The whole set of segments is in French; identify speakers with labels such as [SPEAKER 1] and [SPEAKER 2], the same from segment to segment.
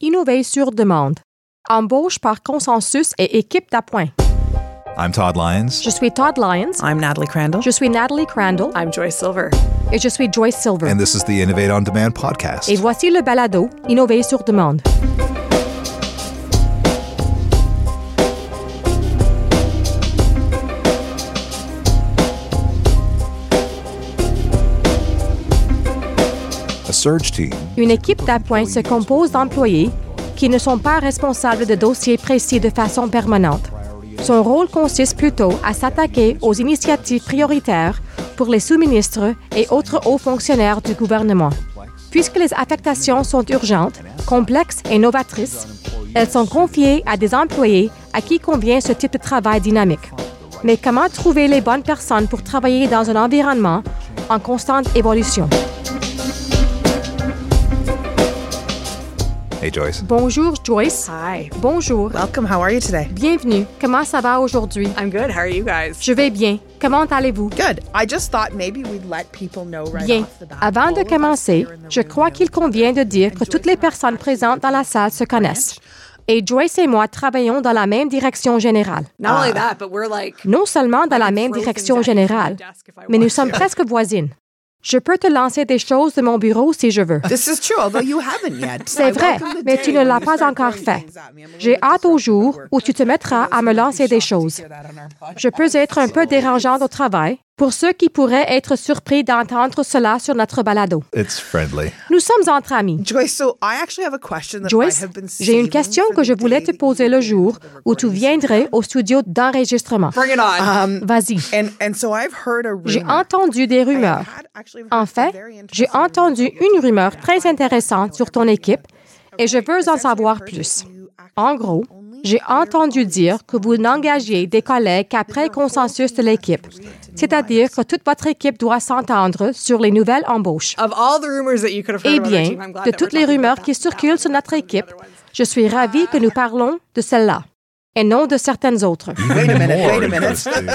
[SPEAKER 1] Innover sur demande. Embauche par consensus et équipe d'appoint.
[SPEAKER 2] I'm Todd Lyons.
[SPEAKER 1] Je suis Todd Lyons.
[SPEAKER 3] I'm Natalie Crandall.
[SPEAKER 1] Je suis Natalie Crandall.
[SPEAKER 3] I'm Joyce Silver.
[SPEAKER 1] Et je suis Joyce Silver.
[SPEAKER 2] And this is the Innovate on Demand podcast.
[SPEAKER 1] Et voici le balado Innover sur demande. Une équipe d'appoint se compose d'employés qui ne sont pas responsables de dossiers précis de façon permanente. Son rôle consiste plutôt à s'attaquer aux initiatives prioritaires pour les sous-ministres et autres hauts fonctionnaires du gouvernement. Puisque les affectations sont urgentes, complexes et novatrices, elles sont confiées à des employés à qui convient ce type de travail dynamique. Mais comment trouver les bonnes personnes pour travailler dans un environnement en constante évolution?
[SPEAKER 2] Hey, Joyce.
[SPEAKER 1] Bonjour Joyce.
[SPEAKER 3] Hi.
[SPEAKER 1] Bonjour.
[SPEAKER 3] Welcome. How are you today?
[SPEAKER 1] Bienvenue. Comment ça va aujourd'hui?
[SPEAKER 3] I'm good. How are you guys?
[SPEAKER 1] Je vais bien. Comment allez-vous?
[SPEAKER 3] Good. I just thought maybe we'd let people know right
[SPEAKER 1] Bien.
[SPEAKER 3] off the bat.
[SPEAKER 1] Avant de commencer, je crois qu'il convient de dire que toutes les personnes présentes dans la salle se connaissent. Et Joyce et moi travaillons dans la même direction générale.
[SPEAKER 4] Not only that, but we're like
[SPEAKER 1] Non seulement dans la même direction générale, mais nous sommes presque voisines. Je peux te lancer des choses de mon bureau si je veux. C'est vrai, mais tu ne l'as pas encore fait. J'ai hâte au jour où tu te mettras à me lancer des choses. Je peux être un peu dérangeante au travail pour ceux qui pourraient être surpris d'entendre cela sur notre balado.
[SPEAKER 2] It's friendly.
[SPEAKER 1] Nous sommes entre amis.
[SPEAKER 3] Joyce, so I actually have a question that I
[SPEAKER 1] Joyce,
[SPEAKER 3] have been
[SPEAKER 1] j'ai une question que je voulais te poser
[SPEAKER 3] you
[SPEAKER 1] le jour où tu viendrais au studio d'enregistrement.
[SPEAKER 4] bring it on.
[SPEAKER 3] Um,
[SPEAKER 1] Vas-y.
[SPEAKER 3] and and so I've heard a
[SPEAKER 1] J'ai entendu des rumeurs. En
[SPEAKER 3] a
[SPEAKER 1] fait, j'ai entendu une rumeur très intéressante sur ton équipe et je veux en savoir plus. En gros, j'ai entendu dire que vous n'engagez des collègues qu'après consensus de l'équipe, c'est-à-dire que toute votre équipe doit s'entendre sur les nouvelles embauches.
[SPEAKER 4] Of all the rumors that you could have heard
[SPEAKER 1] Eh bien,
[SPEAKER 4] team, I'm glad
[SPEAKER 1] de
[SPEAKER 4] that
[SPEAKER 1] toutes
[SPEAKER 4] we're
[SPEAKER 1] les
[SPEAKER 4] talking
[SPEAKER 1] rumeurs
[SPEAKER 4] about
[SPEAKER 1] qui circulent sur notre équipe, je suis ravie que nous parlons de celle-là et non de certaines autres.
[SPEAKER 3] Wait a minute,
[SPEAKER 2] More
[SPEAKER 3] wait a minute.
[SPEAKER 2] interesting.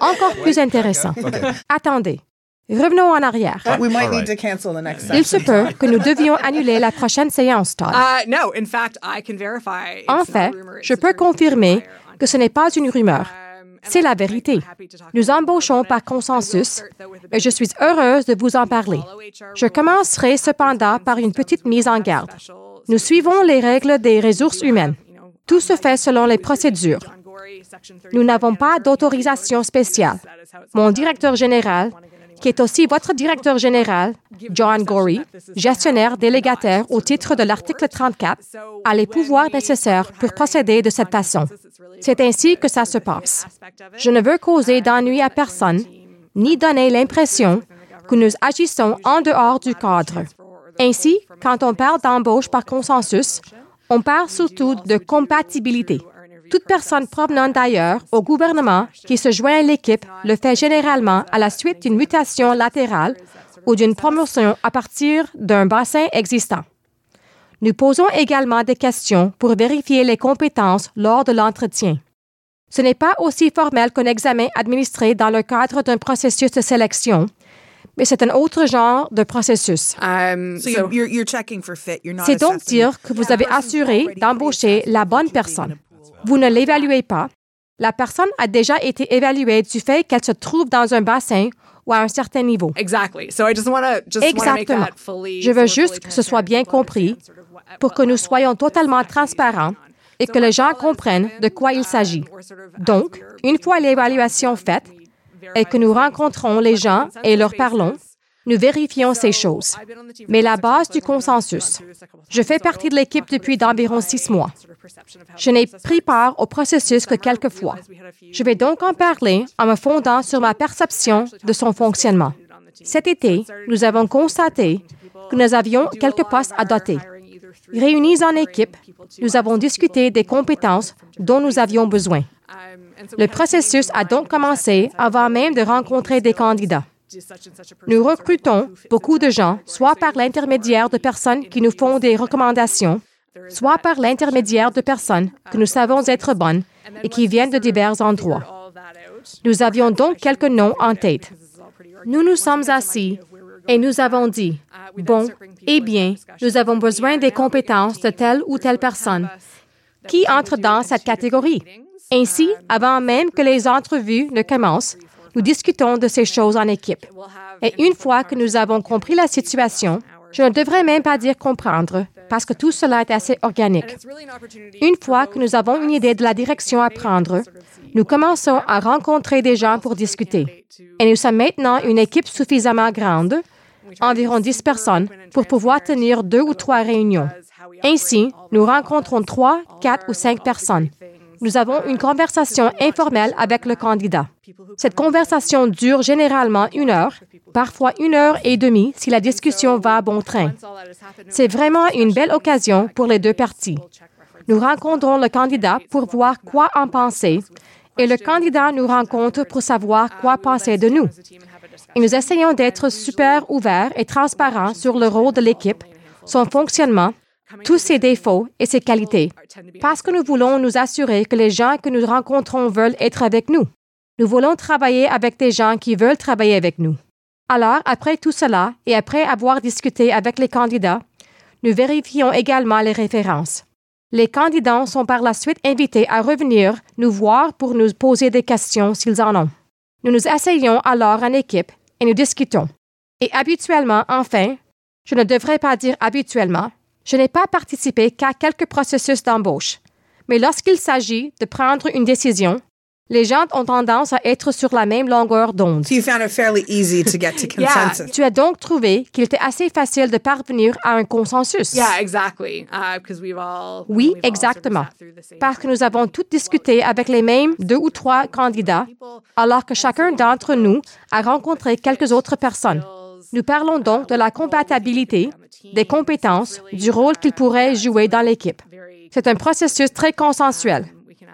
[SPEAKER 1] Encore plus intéressant. Attendez. Revenons en arrière.
[SPEAKER 3] We might
[SPEAKER 2] All
[SPEAKER 3] need
[SPEAKER 2] right.
[SPEAKER 3] to cancel the next
[SPEAKER 1] Il se
[SPEAKER 3] session.
[SPEAKER 1] peut que nous devions annuler la prochaine séance, Todd.
[SPEAKER 4] Uh, no, in fact, I can verify. it's
[SPEAKER 1] En
[SPEAKER 4] not a
[SPEAKER 1] fait,
[SPEAKER 4] rumor, it's
[SPEAKER 1] je peux confirmer que ce n'est pas une rumeur.
[SPEAKER 4] Um,
[SPEAKER 1] C'est la vérité. Nous embauchons par consensus et je suis heureuse de vous en parler. Je commencerai cependant par une petite mise en garde. Nous suivons les règles des ressources humaines. Tout se fait selon les procédures. Nous n'avons pas d'autorisation spéciale. Mon directeur général, qui est aussi votre directeur général, John Gorey, gestionnaire délégataire au titre de l'article 34, a les pouvoirs nécessaires pour procéder de cette façon. C'est ainsi que ça se passe. Je ne veux causer d'ennui à personne, ni donner l'impression que nous agissons en dehors du cadre. Ainsi, quand on parle d'embauche par consensus, on parle surtout de compatibilité. Toute personne provenant d'ailleurs au gouvernement qui se joint à l'équipe le fait généralement à la suite d'une mutation latérale ou d'une promotion à partir d'un bassin existant. Nous posons également des questions pour vérifier les compétences lors de l'entretien. Ce n'est pas aussi formel qu'un examen administré dans le cadre d'un processus de sélection, mais c'est un autre genre de processus.
[SPEAKER 4] Um,
[SPEAKER 3] So
[SPEAKER 4] so,
[SPEAKER 3] you're, you're, you're checking for fit. You're not
[SPEAKER 1] C'est donc dire que vous avez assuré d'embaucher la bonne personne. Vous ne l'évaluez pas. La personne a déjà été évaluée du fait qu'elle se trouve dans un bassin ou à un certain niveau.
[SPEAKER 4] exactly. So I just want to just want to make
[SPEAKER 1] Exactement. Je veux juste que ce soit bien compris pour que nous soyons totalement transparents et que les gens comprennent de quoi il s'agit. Donc, une fois l'évaluation faite et que nous rencontrons les gens et leur parlons, nous vérifions ces choses. Mais la base du consensus. Je fais partie de l'équipe depuis d'environ six mois. Je n'ai pris part au processus que quelques fois. Je vais donc en parler en me fondant sur ma perception de son fonctionnement. Cet été, nous avons constaté que nous avions quelques postes à doter. Réunis en équipe, nous avons discuté des compétences dont nous avions besoin. Le processus a donc commencé avant même de rencontrer des candidats. Nous recrutons beaucoup de gens, soit par l'intermédiaire de personnes qui nous font des recommandations, soit par l'intermédiaire de personnes que nous savons être bonnes et qui viennent de divers endroits. Nous avions donc quelques noms en tête. Nous nous sommes assis Et nous avons dit, bon, eh bien, nous avons besoin des compétences de telle ou telle personne qui entre dans cette catégorie. Ainsi, avant même que les entrevues ne commencent, nous discutons de ces choses en équipe. Et une fois que nous avons compris la situation, je ne devrais même pas dire comprendre, parce que tout cela est assez organique. Une fois que nous avons une idée de la direction à prendre, nous commençons à rencontrer des gens pour discuter. Et nous sommes maintenant une équipe suffisamment grande, environ 10 personnes, pour pouvoir tenir deux ou trois réunions. Ainsi, nous rencontrons trois, quatre ou cinq personnes. Nous avons une conversation informelle avec le candidat. Cette conversation dure généralement une heure, parfois une heure et demie si la discussion va à bon train. C'est vraiment une belle occasion pour les deux parties. Nous rencontrons le candidat pour voir quoi en penser et le candidat nous rencontre pour savoir quoi penser de nous. Et nous essayons d'être super ouverts et transparents sur le rôle de l'équipe, son fonctionnement tous ses défauts et ses qualités, parce que nous voulons nous assurer que les gens que nous rencontrons veulent être avec nous. Nous voulons travailler avec des gens qui veulent travailler avec nous. Alors, après tout cela, et après avoir discuté avec les candidats, nous vérifions également les références. Les candidats sont par la suite invités à revenir nous voir pour nous poser des questions s'ils en ont. Nous nous asseyons alors en équipe et nous discutons. Et habituellement, enfin, je ne devrais pas dire habituellement, je n'ai pas participé qu'à quelques processus d'embauche. Mais lorsqu'il s'agit de prendre une décision, les gens ont tendance à être sur la même longueur d'onde.
[SPEAKER 3] tu
[SPEAKER 1] as donc trouvé qu'il était assez facile de parvenir à un consensus. oui, exactement. Parce que nous avons tous discuté avec les mêmes deux ou trois candidats, alors que chacun d'entre nous a rencontré quelques autres personnes. Nous parlons donc de la compatibilité, des compétences, du rôle qu'ils pourraient jouer dans l'équipe. C'est un processus très consensuel.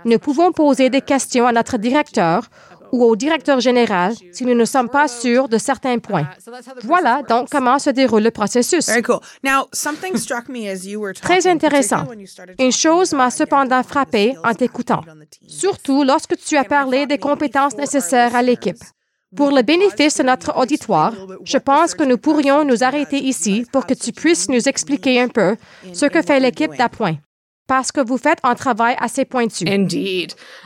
[SPEAKER 1] Nous pouvons poser des questions à notre directeur ou au directeur général si nous ne sommes pas sûrs de certains points. Voilà donc comment se déroule le processus. Très intéressant. Une chose m'a cependant frappé en t'écoutant, surtout lorsque tu as parlé des compétences nécessaires à l'équipe. Pour le bénéfice de notre auditoire, je pense que nous pourrions nous arrêter ici pour que tu puisses nous expliquer un peu ce que fait l'équipe d'appoint parce que vous faites un travail assez pointu.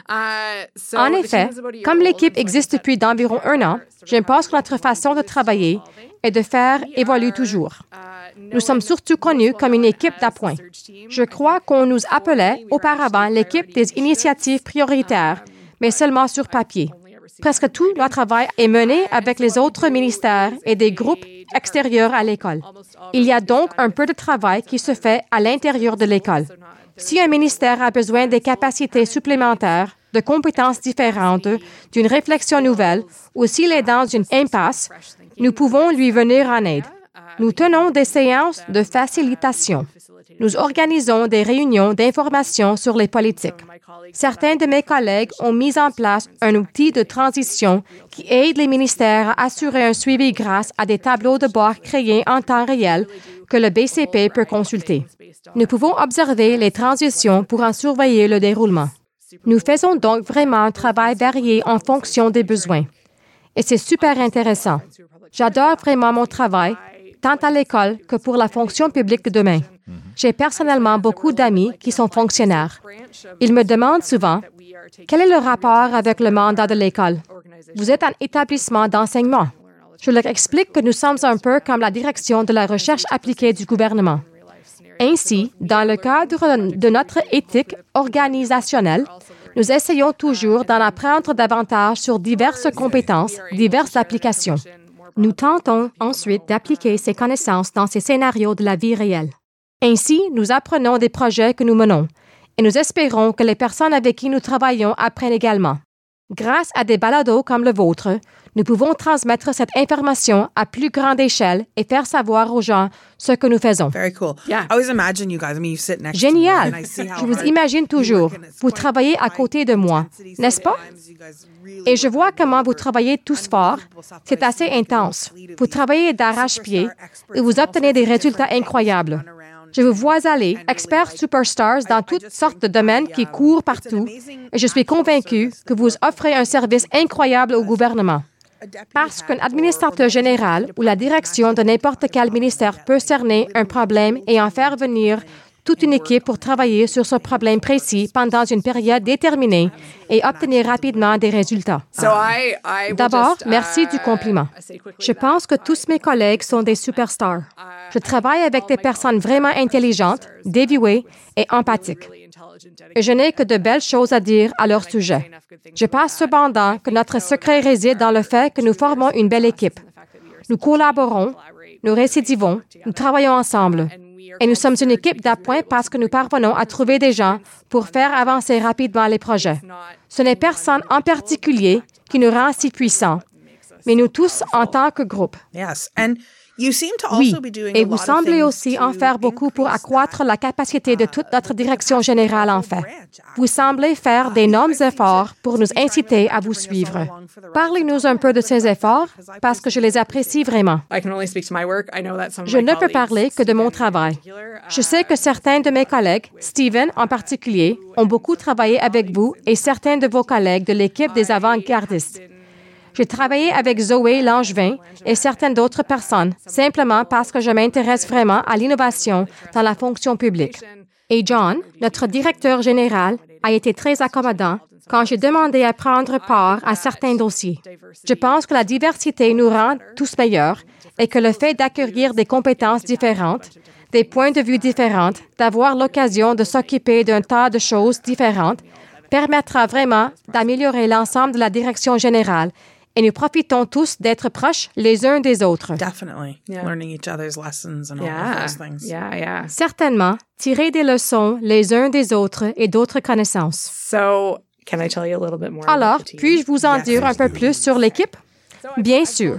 [SPEAKER 1] en effet, comme l'équipe existe depuis d'environ un an, je pense que notre façon de travailler et de faire évolue toujours. Nous sommes surtout connus comme une équipe d'appoint. Je crois qu'on nous appelait auparavant l'équipe des initiatives prioritaires, mais seulement sur papier. Presque tout notre travail est mené avec les autres ministères et des groupes extérieurs à l'école. Il y a donc un peu de travail qui se fait à l'intérieur de l'école. Si un ministère a besoin des capacités supplémentaires, de compétences différentes, d'une réflexion nouvelle, ou s'il est dans une impasse, nous pouvons lui venir en aide. Nous tenons des séances de facilitation. Nous organisons des réunions d'information sur les politiques. Certains de mes collègues ont mis en place un outil de transition qui aide les ministères à assurer un suivi grâce à des tableaux de bord créés en temps réel que le BCP peut consulter. Nous pouvons observer les transitions pour en surveiller le déroulement. Nous faisons donc vraiment un travail varié en fonction des besoins. Et c'est super intéressant. J'adore vraiment mon travail, tant à l'école que pour la fonction publique de demain. J'ai personnellement beaucoup d'amis qui sont fonctionnaires. Ils me demandent souvent, quel est le rapport avec le mandat de l'école? Vous êtes un établissement d'enseignement. Je leur explique que nous sommes un peu comme la direction de la recherche appliquée du gouvernement. Ainsi, dans le cadre de notre éthique organisationnelle, nous essayons toujours d'en apprendre davantage sur diverses compétences, diverses applications. Nous tentons ensuite d'appliquer ces connaissances dans ces scénarios de la vie réelle. Ainsi, nous apprenons des projets que nous menons et nous espérons que les personnes avec qui nous travaillons apprennent également. Grâce à des balados comme le vôtre, nous pouvons transmettre cette information à plus grande échelle et faire savoir aux gens ce que nous faisons. Génial. Je vous imagine toujours. Vous travaillez à côté de moi, n'est-ce pas? Et je vois comment vous travaillez tous fort. C'est assez intense. Vous travaillez d'arrache-pied et vous obtenez des résultats incroyables. Je vous vois aller, experts superstars dans toutes sortes de domaines qui courent partout, et je suis convaincu que vous offrez un service incroyable au gouvernement. Parce qu'un administrateur général ou la direction de n'importe quel ministère peut cerner un problème et en faire venir toute une équipe pour travailler sur ce problème précis pendant une période déterminée et obtenir rapidement des résultats. D'abord, merci du compliment. Je pense que tous mes collègues sont des superstars. Je travaille avec des personnes vraiment intelligentes, dévouées et empathiques. Et je n'ai que de belles choses à dire à leur sujet. Je pense cependant que notre secret réside dans le fait que nous formons une belle équipe. Nous collaborons, nous récidivons, nous travaillons ensemble. Et nous sommes une équipe d'appoint parce que nous parvenons à trouver des gens pour faire avancer rapidement les projets. Ce n'est personne en particulier qui nous rend si puissants, mais nous tous en tant que groupe. Oui, et vous semblez aussi en faire beaucoup pour accroître la capacité de toute notre direction générale en fait. Vous semblez faire d'énormes efforts pour nous inciter à vous suivre. Parlez-nous un peu de ces efforts parce que je les apprécie vraiment. Je ne peux parler que de mon travail. Je sais que certains de mes collègues, Stephen en particulier, ont beaucoup travaillé avec vous et certains de vos collègues de l'équipe des avant-gardistes. J'ai travaillé avec Zoé Langevin et certaines d'autres personnes, simplement parce que je m'intéresse vraiment à l'innovation dans la fonction publique. Et John, notre directeur général, a été très accommodant quand j'ai demandé à prendre part à certains dossiers. Je pense que la diversité nous rend tous meilleurs et que le fait d'accueillir des compétences différentes, des points de vue différents, d'avoir l'occasion de s'occuper d'un tas de choses différentes, permettra vraiment d'améliorer l'ensemble de la direction générale et nous profitons tous d'être proches les uns des autres. Certainement, tirer des leçons les uns des autres et d'autres connaissances. Alors, puis-je vous en dire un peu plus sur l'équipe? Bien sûr.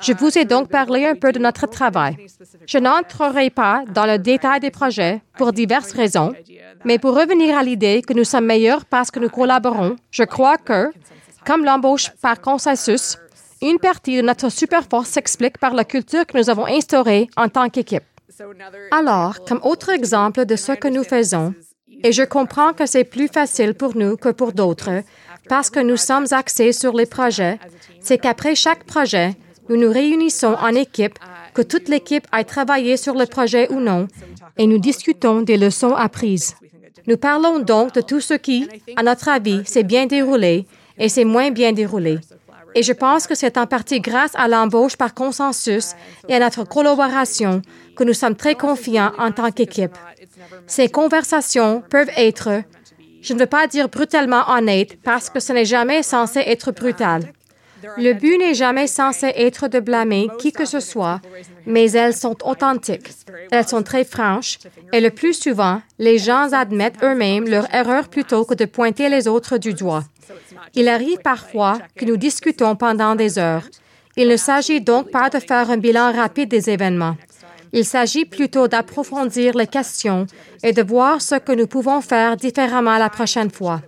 [SPEAKER 1] Je vous ai donc parlé un peu de notre travail. Je n'entrerai pas dans le détail des projets pour diverses raisons, mais pour revenir à l'idée que nous sommes meilleurs parce que nous collaborons, je crois que, comme l'embauche par consensus, une partie de notre superforce s'explique par la culture que nous avons instaurée en tant qu'équipe. Alors, comme autre exemple de ce que nous faisons, et je comprends que c'est plus facile pour nous que pour d'autres, parce que nous sommes axés sur les projets, c'est qu'après chaque projet, nous nous réunissons en équipe, que toute l'équipe ait travaillé sur le projet ou non, et nous discutons des leçons apprises. Nous parlons donc de tout ce qui, à notre avis, s'est bien déroulé et c'est moins bien déroulé. Et je pense que c'est en partie grâce à l'embauche par consensus et à notre collaboration que nous sommes très confiants en tant qu'équipe. Ces conversations peuvent être, je ne veux pas dire brutalement honnêtes parce que ce n'est jamais censé être brutal. Le but n'est jamais censé être de blâmer qui que ce soit, mais elles sont authentiques. Elles sont très franches et le plus souvent, les gens admettent eux-mêmes leur erreur plutôt que de pointer les autres du doigt. Il arrive parfois que nous discutons pendant des heures. Il ne s'agit donc pas de faire un bilan rapide des événements. Il s'agit plutôt d'approfondir les questions et de voir ce que nous pouvons faire différemment la prochaine fois.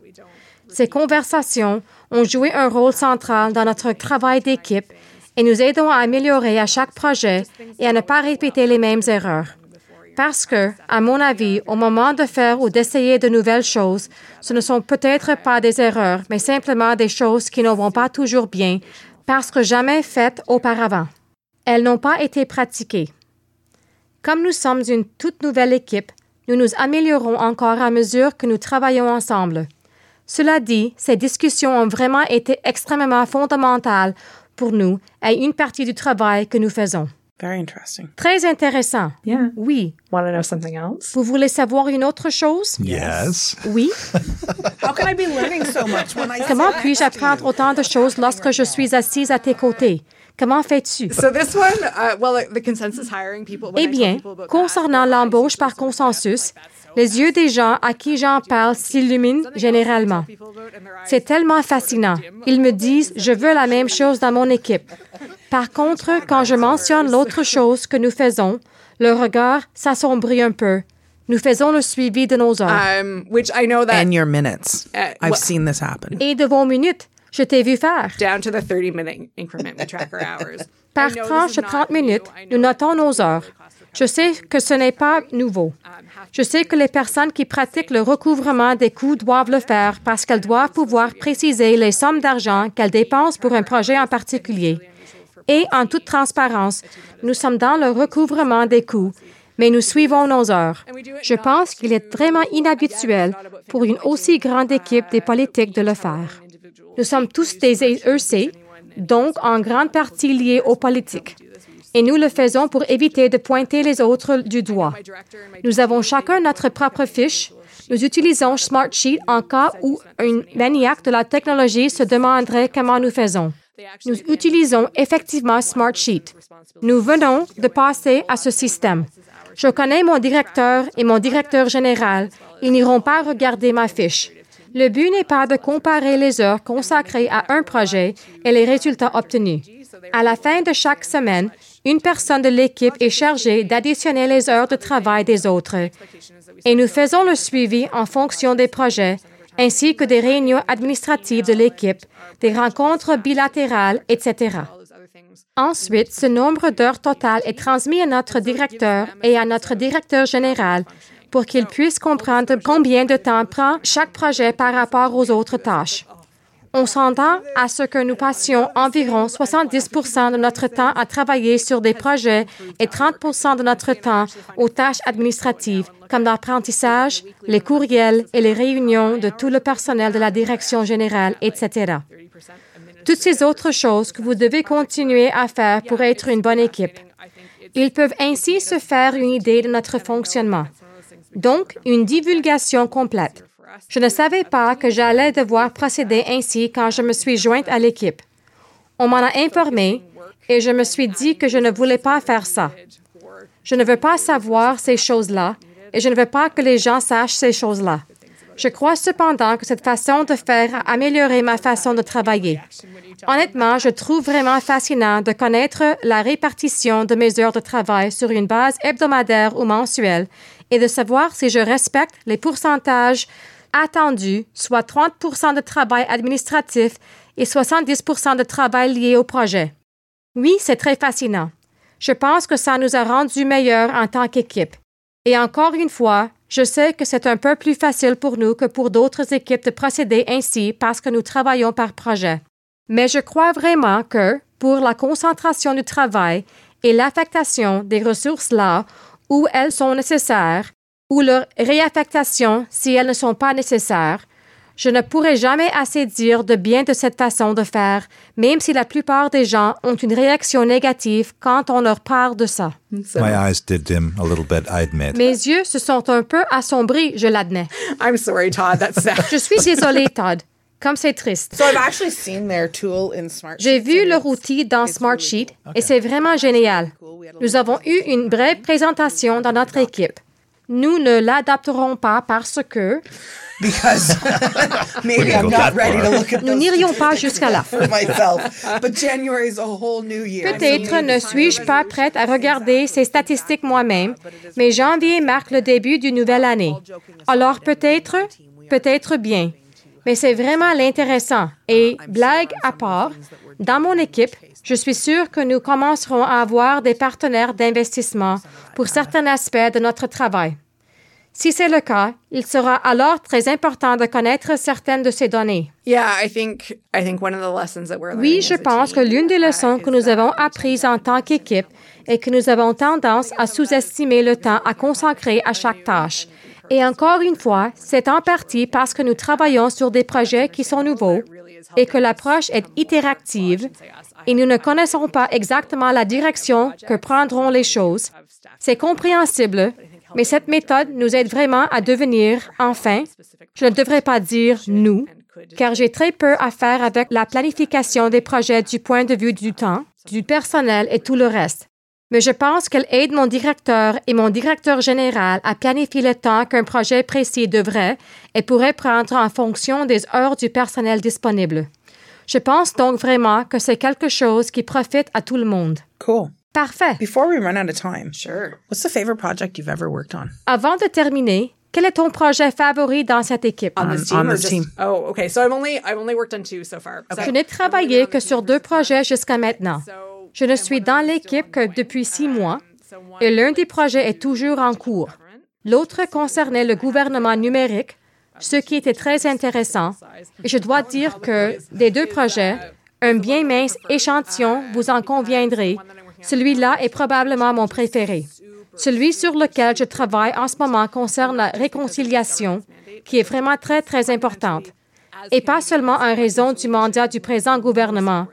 [SPEAKER 1] Ces conversations ont joué un rôle central dans notre travail d'équipe et nous aidons à améliorer à chaque projet et à ne pas répéter les mêmes erreurs. Parce que, à mon avis, au moment de faire ou d'essayer de nouvelles choses, ce ne sont peut-être pas des erreurs, mais simplement des choses qui ne vont pas toujours bien parce que jamais faites auparavant. Elles n'ont pas été pratiquées. Comme nous sommes une toute nouvelle équipe, nous nous améliorons encore à mesure que nous travaillons ensemble. Cela dit, ces discussions ont vraiment été extrêmement fondamentales pour nous et une partie du travail que nous faisons.
[SPEAKER 3] Very interesting.
[SPEAKER 1] Très intéressant.
[SPEAKER 4] Yeah.
[SPEAKER 1] Oui.
[SPEAKER 4] Want to know something else?
[SPEAKER 1] Vous voulez savoir une autre chose?
[SPEAKER 2] Yes.
[SPEAKER 1] Oui.
[SPEAKER 3] How can I be learning so much when I
[SPEAKER 1] Comment puis-je apprendre autant de choses lorsque je suis assise à tes côtés? Comment fais-tu?
[SPEAKER 4] So this one, uh, well, the consensus hiring people. when I
[SPEAKER 1] Eh bien, concernant
[SPEAKER 4] that,
[SPEAKER 1] l'embauche par consensus, les yeux des gens à qui j'en parle s'illuminent généralement. C'est tellement fascinant. Ils me disent, je veux la même chose dans mon équipe. Par contre, quand je mentionne l'autre chose que nous faisons, le regard s'assombrit un peu. Nous faisons le suivi de nos heures.
[SPEAKER 4] um, which I know that
[SPEAKER 3] and your minutes.
[SPEAKER 4] Uh,
[SPEAKER 3] I've
[SPEAKER 4] well-
[SPEAKER 3] seen this happen.
[SPEAKER 1] Et de vos minutes, je t'ai vu faire.
[SPEAKER 4] down to the 30 minute increment we track our hours.
[SPEAKER 1] Par tranche de
[SPEAKER 4] not
[SPEAKER 1] 30
[SPEAKER 4] new.
[SPEAKER 1] minutes, nous notons nos heures. Je sais que ce n'est pas nouveau. Je sais que les personnes qui pratiquent le recouvrement des coûts doivent le faire parce qu'elles doivent pouvoir préciser les sommes d'argent qu'elles dépensent pour un projet en particulier. Et en toute transparence, nous sommes dans le recouvrement des coûts, mais nous suivons nos heures. Je pense qu'il est vraiment inhabituel pour une aussi grande équipe des politiques de le faire. Nous sommes tous des EC, donc en grande partie liés aux politiques. Et nous le faisons pour éviter de pointer les autres du doigt. Nous avons chacun notre propre fiche. Nous utilisons Smartsheet en cas où un maniaque de la technologie se demanderait comment nous faisons. Nous utilisons effectivement Smartsheet. Nous venons de passer à ce système. Je connais mon directeur et mon directeur général. Ils n'iront pas regarder ma fiche. Le but n'est pas de comparer les heures consacrées à un projet et les résultats obtenus. À la fin de chaque semaine, une personne de l'équipe est chargée d'additionner les heures de travail des autres. Et nous faisons le suivi en fonction des projets, ainsi que des réunions administratives de l'équipe, des rencontres bilatérales, etc. Ensuite, ce nombre d'heures totales est transmis à notre directeur et à notre directeur général pour qu'ils puissent comprendre combien de temps prend chaque projet par rapport aux autres tâches. On s'entend à ce que nous passions environ 70% de notre temps à travailler sur des projets et 30% de notre temps aux tâches administratives, comme l'apprentissage, les courriels et les réunions de tout le personnel de la direction générale, etc. Toutes ces autres choses que vous devez continuer à faire pour être une bonne équipe. Ils peuvent ainsi se faire une idée de notre fonctionnement. Donc, une divulgation complète. Je ne savais pas que j'allais devoir procéder ainsi quand je me suis jointe à l'équipe. On m'en a informé et je me suis dit que je ne voulais pas faire ça. Je ne veux pas savoir ces choses-là et je ne veux pas que les gens sachent ces choses-là. Je crois cependant que cette façon de faire a amélioré ma façon de travailler. Honnêtement, je trouve vraiment fascinant de connaître la répartition de mes heures de travail sur une base hebdomadaire ou mensuelle et de savoir si je respecte les pourcentages attendu, soit 30 de travail administratif et 70 de travail lié au projet. Oui, c'est très fascinant. Je pense que ça nous a rendus meilleurs en tant qu'équipe. Et encore une fois, je sais que c'est un peu plus facile pour nous que pour d'autres équipes de procéder ainsi parce que nous travaillons par projet. Mais je crois vraiment que, pour la concentration du travail et l'affectation des ressources là où elles sont nécessaires, ou leur réaffectation si elles ne sont pas nécessaires. Je ne pourrai jamais assez dire de bien de cette façon de faire, même si la plupart des gens ont une réaction négative quand on leur parle de ça.
[SPEAKER 2] My eyes did dim a little bit, I admit.
[SPEAKER 1] Mes yeux se sont un peu assombris, je l'admets.
[SPEAKER 4] I'm sorry, Todd. That's sad.
[SPEAKER 1] Je suis désolée, Todd. Comme c'est triste.
[SPEAKER 3] So I've actually seen their tool in Smartsheet.
[SPEAKER 1] J'ai vu leur outil dans Smartsheet et c'est vraiment génial. Nous avons eu une brève présentation dans notre équipe. Nous ne l'adapterons pas parce que
[SPEAKER 3] because maybe I'm not ready to look at
[SPEAKER 1] nous n'irions pas jusqu'à là.
[SPEAKER 3] for myself. But January is a whole new year.
[SPEAKER 1] Peut-être ne suis-je pas prête à regarder ces statistiques moi-même, mais janvier marque le début d'une nouvelle année. Alors peut-être, peut-être bien. Mais c'est vraiment l'intéressant. Et blague à part, dans mon équipe, je suis sûre que nous commencerons à avoir des partenaires d'investissement pour certains aspects de notre travail. Si c'est le cas, il sera alors très important de connaître certaines de ces données. Oui, je pense que l'une des
[SPEAKER 4] uh,
[SPEAKER 1] leçons que nous avons apprises en tant qu'équipe est que nous avons tendance à sous-estimer le temps à consacrer à chaque tâche. Et encore une fois, c'est en partie parce que nous travaillons sur des projets qui sont nouveaux et que l'approche est itérative et nous ne connaissons pas exactement la direction que prendront les choses. C'est compréhensible, mais cette méthode nous aide vraiment à devenir, enfin, je ne devrais pas dire nous, car j'ai très peu à faire avec la planification des projets du point de vue du temps, du personnel et tout le reste. Mais je pense qu'elle aide mon directeur et mon directeur général à planifier le temps qu'un projet précis devrait et pourrait prendre en fonction des heures du personnel disponible. Je pense donc vraiment que c'est quelque chose qui profite à tout le monde.
[SPEAKER 3] Cool.
[SPEAKER 1] Parfait.
[SPEAKER 3] Before we run out of time,
[SPEAKER 4] Sure.
[SPEAKER 3] what's the favorite project you've ever worked on?
[SPEAKER 1] Avant de terminer, quel est ton projet favori dans cette équipe?
[SPEAKER 4] On this team
[SPEAKER 3] on
[SPEAKER 4] or
[SPEAKER 3] this
[SPEAKER 4] just-
[SPEAKER 3] team.
[SPEAKER 4] Oh, okay. So I've only I've only worked on two so far.
[SPEAKER 1] Je n'ai travaillé que sur deux projets jusqu'à maintenant. Je ne suis dans l'équipe que depuis six mois. et l'un des projets est toujours en cours. L'autre concernait le gouvernement numérique, ce qui était très intéressant. Et je dois dire que des deux projets, un bien mince échantillon, vous en conviendrez, celui-là est probablement mon préféré. Celui sur lequel je travaille en ce moment concerne la réconciliation, qui est vraiment très, très importante. Et pas seulement en raison du mandat du présent gouvernement,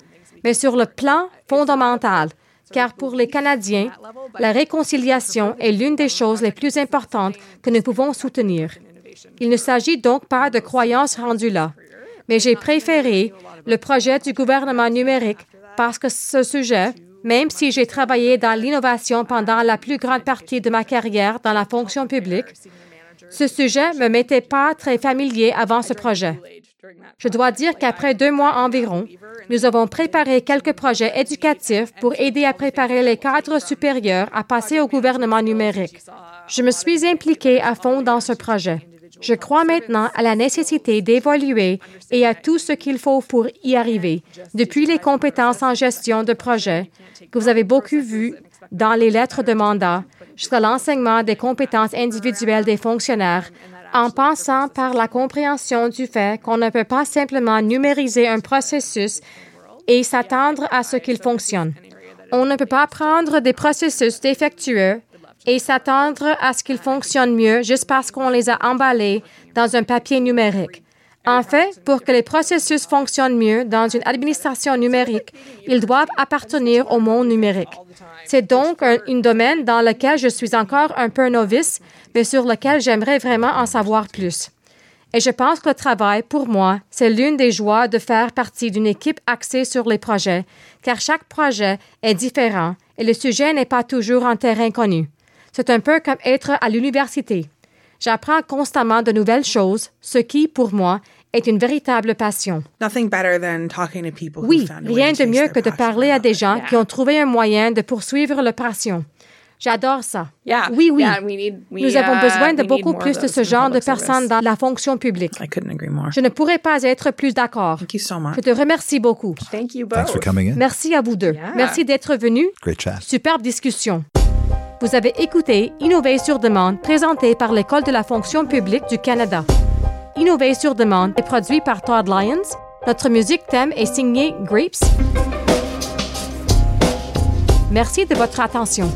[SPEAKER 1] mais sur le plan fondamental, car pour les Canadiens, la réconciliation est l'une des choses les plus importantes que nous pouvons soutenir. Il ne s'agit donc pas de croyances rendues là, mais j'ai préféré le projet du gouvernement numérique parce que ce sujet, même si j'ai travaillé dans l'innovation pendant la plus grande partie de ma carrière dans la fonction publique, ce sujet ne m'était pas très familier avant ce projet. Je dois dire qu'après deux mois environ, nous avons préparé quelques projets éducatifs pour aider à préparer les cadres supérieurs à passer au gouvernement numérique. Je me suis impliquée à fond dans ce projet. Je crois maintenant à la nécessité d'évoluer et à tout ce qu'il faut pour y arriver, depuis les compétences en gestion de projet, que vous avez beaucoup vues dans les lettres de mandat, jusqu'à l'enseignement des compétences individuelles des fonctionnaires, en passant par la compréhension du fait qu'on ne peut pas simplement numériser un processus et s'attendre à ce qu'il fonctionne. On ne peut pas prendre des processus défectueux et s'attendre à ce qu'ils fonctionnent mieux juste parce qu'on les a emballés dans un papier numérique. En fait, pour que les processus fonctionnent mieux dans une administration numérique, ils doivent appartenir au monde numérique. C'est donc un, domaine dans lequel je suis encore un peu novice, mais sur lequel j'aimerais vraiment en savoir plus. Et je pense que le travail, pour moi, c'est l'une des joies de faire partie d'une équipe axée sur les projets, car chaque projet est différent et le sujet n'est pas toujours en terrain connu. C'est un peu comme être à l'université. J'apprends constamment de nouvelles choses, ce qui, pour moi, est une véritable passion. Oui, rien de mieux que de parler à des gens qui ont trouvé un moyen de poursuivre leur passion. J'adore ça. Oui, oui. Nous avons besoin de beaucoup plus de ce genre de personnes dans la fonction publique. Je ne pourrais pas être plus d'accord. Je te remercie beaucoup. Merci à vous deux. Merci d'être venus. Superbe discussion. Vous avez écouté Innover sur demande, présenté par l'École de la fonction publique du Canada. Innover sur demande est produit par Todd Lyons. Notre musique thème est signée Grapes. Merci de votre attention.